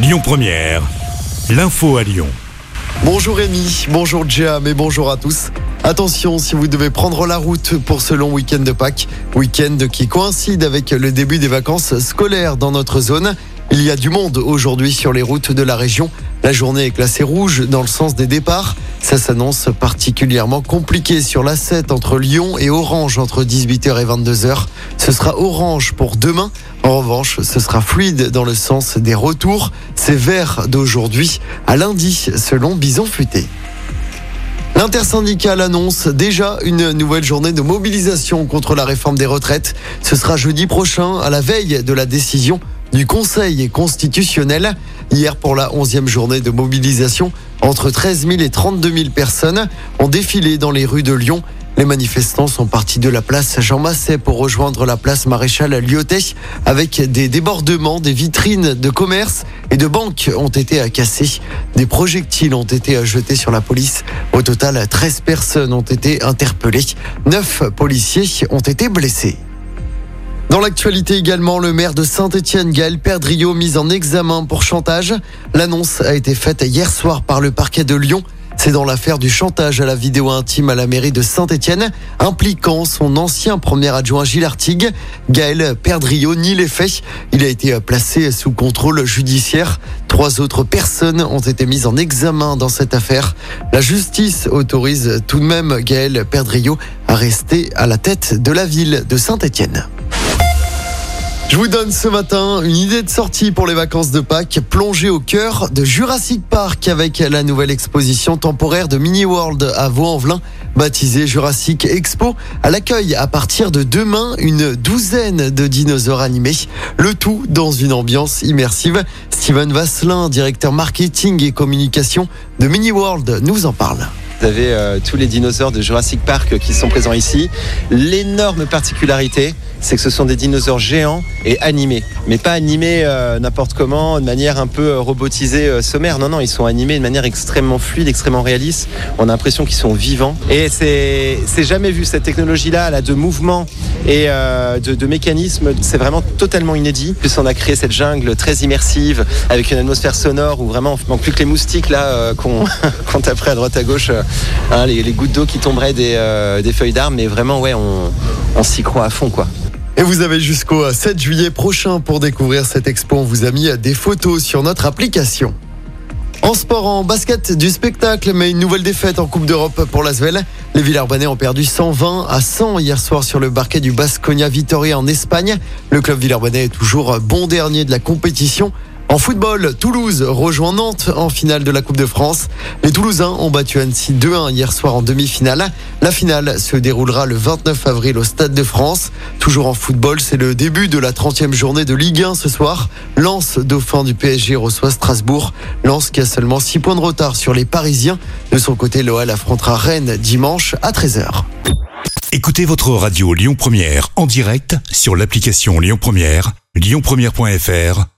Lyon Première, l'info à Lyon. Bonjour Rémi, bonjour Jam et bonjour à tous. Attention si vous devez prendre la route pour ce long week-end de Pâques, week-end qui coïncide avec le début des vacances scolaires dans notre zone. Il y a du monde aujourd'hui sur les routes de la région. La journée est classée rouge dans le sens des départs. Ça s'annonce particulièrement compliqué sur la 7 entre Lyon et Orange entre 18h et 22h. Ce sera orange pour demain. En revanche, ce sera fluide dans le sens des retours. C'est vert d'aujourd'hui à lundi selon Bison Futé. L'intersyndicale annonce déjà une nouvelle journée de mobilisation contre la réforme des retraites. Ce sera jeudi prochain à la veille de la décision du Conseil constitutionnel. Hier, pour la 11e journée de mobilisation, entre 13 000 et 32 000 personnes ont défilé dans les rues de Lyon. Les manifestants sont partis de la place Jean Masset pour rejoindre la place Maréchal Lyotet avec des débordements, des vitrines de commerce et de banques ont été cassées. Des projectiles ont été jetés sur la police. Au total, 13 personnes ont été interpellées. 9 policiers ont été blessés. Dans l'actualité également, le maire de Saint-Étienne, Gaël Perdriau, mis en examen pour chantage. L'annonce a été faite hier soir par le parquet de Lyon. C'est dans l'affaire du chantage à la vidéo intime à la mairie de Saint-Étienne, impliquant son ancien premier adjoint Gilles Artigue. Gaël Perdriau nie les faits. Il a été placé sous contrôle judiciaire. Trois autres personnes ont été mises en examen dans cette affaire. La justice autorise tout de même Gaël Perdriau à rester à la tête de la ville de Saint-Étienne. Je vous donne ce matin une idée de sortie pour les vacances de Pâques, plongée au cœur de Jurassic Park avec la nouvelle exposition temporaire de Mini World à Vaux-en-Velin, baptisée Jurassic Expo. À l'accueil à partir de demain une douzaine de dinosaures animés, le tout dans une ambiance immersive. Steven Vasselin, directeur marketing et communication de Mini World, nous en parle. Vous avez euh, tous les dinosaures de Jurassic Park qui sont présents ici. L'énorme particularité, c'est que ce sont des dinosaures géants et animés. Mais pas animés euh, n'importe comment, de manière un peu euh, robotisée, euh, sommaire. Non, non, ils sont animés de manière extrêmement fluide, extrêmement réaliste. On a l'impression qu'ils sont vivants. Et c'est, jamais vu cette technologie-là, là, de mouvement et de, mécanisme. C'est vraiment totalement inédit. En plus, on a créé cette jungle très immersive avec une atmosphère sonore où vraiment on manque plus que les moustiques là qu'on, qu'on taperait à droite à gauche. hein, les, gouttes d'eau qui tomberaient des, des feuilles d'arbres. Mais vraiment, ouais, on s'y croit à fond, quoi. Et vous avez jusqu'au 7 juillet prochain pour découvrir cette expo. On vous a mis des photos sur notre application. En sport, en basket, du spectacle, mais une nouvelle défaite en Coupe d'Europe pour l'Asvel. Les Villarbanais ont perdu 120 à 100 hier soir sur le parquet du Basconia Vitoria en Espagne. Le club Villarbanais est toujours bon dernier de la compétition. En football, Toulouse rejoint Nantes en finale de la Coupe de France. Les Toulousains ont battu Annecy 2-1 hier soir en demi-finale. La finale se déroulera le 29 avril au Stade de France. Toujours en football, c'est le début de la 30e journée de Ligue 1 ce soir. Lens, dauphin du PSG, reçoit Strasbourg. Lens qui a seulement 6 points de retard sur les Parisiens. De son côté, l'OL affrontera Rennes dimanche à 13h. Écoutez votre radio Lyon Première en direct sur l'application Lyon Première, lyonpremière.fr